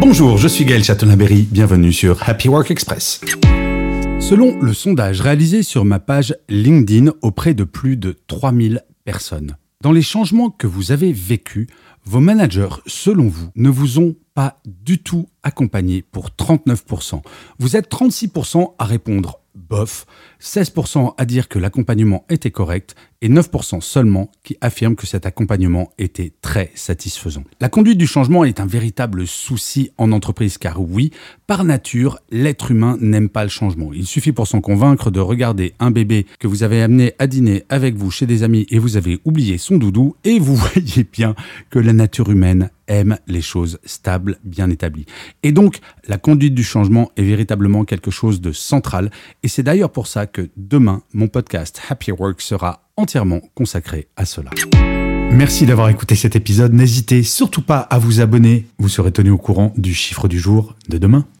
Bonjour, je suis Gaël Chatonaberry, bienvenue sur Happy Work Express. Selon le sondage réalisé sur ma page LinkedIn auprès de plus de 3000 personnes, dans les changements que vous avez vécus, vos managers, selon vous, ne vous ont pas du tout accompagné pour 39%. Vous êtes 36% à répondre bof, 16% à dire que l'accompagnement était correct et 9% seulement qui affirment que cet accompagnement était très satisfaisant. La conduite du changement est un véritable souci en entreprise car oui, par nature, l'être humain n'aime pas le changement. Il suffit pour s'en convaincre de regarder un bébé que vous avez amené à dîner avec vous chez des amis et vous avez oublié son doudou et vous voyez bien que la nature humaine aime les choses stables, bien établies. Et donc, la conduite du changement est véritablement quelque chose de central et c'est d'ailleurs pour ça que demain, mon podcast Happy Work sera entièrement consacré à cela. Merci d'avoir écouté cet épisode. N'hésitez surtout pas à vous abonner. Vous serez tenu au courant du chiffre du jour de demain.